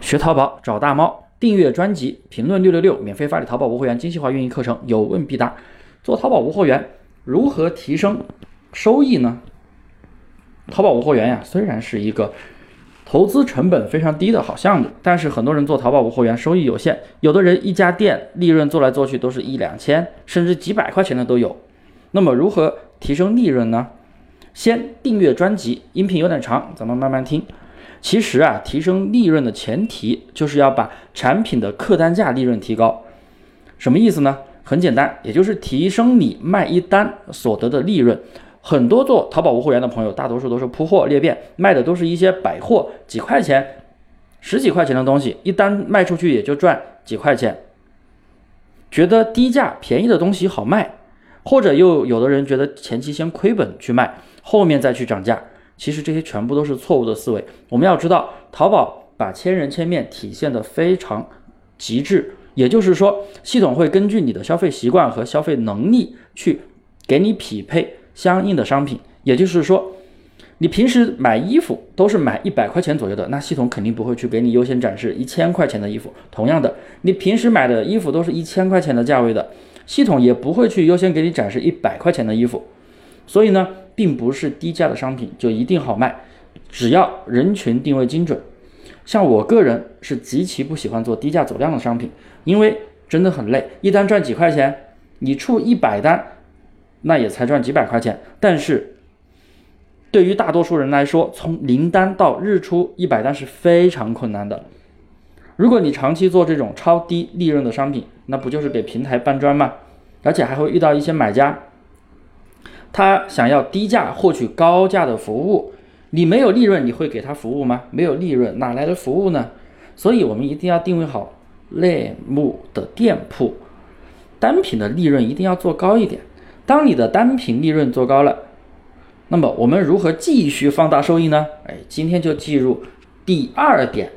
学淘宝找大猫，订阅专辑，评论六六六，免费发你淘宝无货源精细化运营课程，有问必答。做淘宝无货源，如何提升收益呢？淘宝无货源呀，虽然是一个投资成本非常低的好项目，但是很多人做淘宝无货源收益有限，有的人一家店利润做来做去都是一两千，甚至几百块钱的都有。那么如何提升利润呢？先订阅专辑，音频有点长，咱们慢慢听。其实啊，提升利润的前提就是要把产品的客单价利润提高。什么意思呢？很简单，也就是提升你卖一单所得的利润。很多做淘宝无货源的朋友，大多数都是铺货裂变，卖的都是一些百货，几块钱、十几块钱的东西，一单卖出去也就赚几块钱。觉得低价便宜的东西好卖，或者又有的人觉得前期先亏本去卖，后面再去涨价。其实这些全部都是错误的思维。我们要知道，淘宝把千人千面体现的非常极致，也就是说，系统会根据你的消费习惯和消费能力去给你匹配相应的商品。也就是说，你平时买衣服都是买一百块钱左右的，那系统肯定不会去给你优先展示一千块钱的衣服。同样的，你平时买的衣服都是一千块钱的价位的，系统也不会去优先给你展示一百块钱的衣服。所以呢？并不是低价的商品就一定好卖，只要人群定位精准。像我个人是极其不喜欢做低价走量的商品，因为真的很累，一单赚几块钱，你出一百单，那也才赚几百块钱。但是对于大多数人来说，从零单到日出一百单是非常困难的。如果你长期做这种超低利润的商品，那不就是给平台搬砖吗？而且还会遇到一些买家。他想要低价获取高价的服务，你没有利润，你会给他服务吗？没有利润，哪来的服务呢？所以，我们一定要定位好类目的店铺，单品的利润一定要做高一点。当你的单品利润做高了，那么我们如何继续放大收益呢？哎，今天就记入第二点，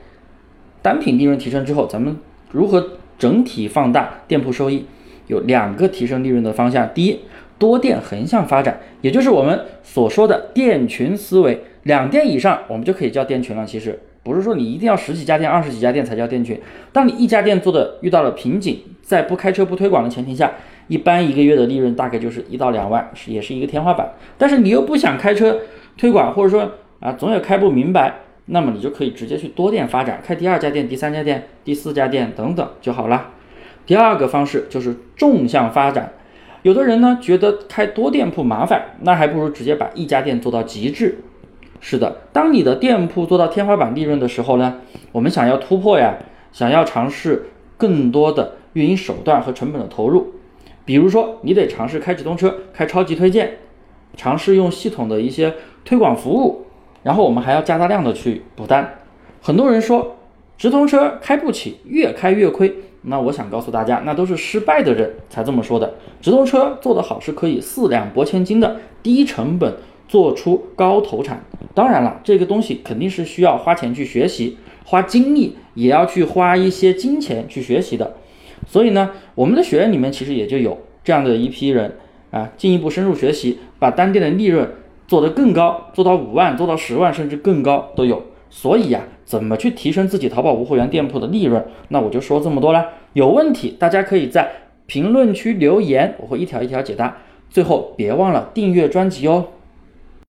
单品利润提升之后，咱们如何整体放大店铺收益？有两个提升利润的方向，第一。多店横向发展，也就是我们所说的店群思维。两店以上，我们就可以叫店群了。其实不是说你一定要十几家店、二十几家店才叫店群。当你一家店做的遇到了瓶颈，在不开车、不推广的前提下，一般一个月的利润大概就是一到两万，是也是一个天花板。但是你又不想开车推广，或者说啊总也开不明白，那么你就可以直接去多店发展，开第二家店、第三家店、第四家店等等就好了。第二个方式就是纵向发展。有的人呢觉得开多店铺麻烦，那还不如直接把一家店做到极致。是的，当你的店铺做到天花板利润的时候呢，我们想要突破呀，想要尝试更多的运营手段和成本的投入，比如说你得尝试开直通车、开超级推荐，尝试用系统的一些推广服务，然后我们还要加大量的去补单。很多人说直通车开不起，越开越亏。那我想告诉大家，那都是失败的人才这么说的。直通车做得好是可以四两拨千斤的，低成本做出高投产。当然了，这个东西肯定是需要花钱去学习，花精力也要去花一些金钱去学习的。所以呢，我们的学员里面其实也就有这样的一批人啊，进一步深入学习，把单店的利润做得更高，做到五万，做到十万，甚至更高都有。所以呀，怎么去提升自己淘宝无货源店铺的利润？那我就说这么多啦。有问题，大家可以在评论区留言，我会一条一条解答。最后，别忘了订阅专辑哦。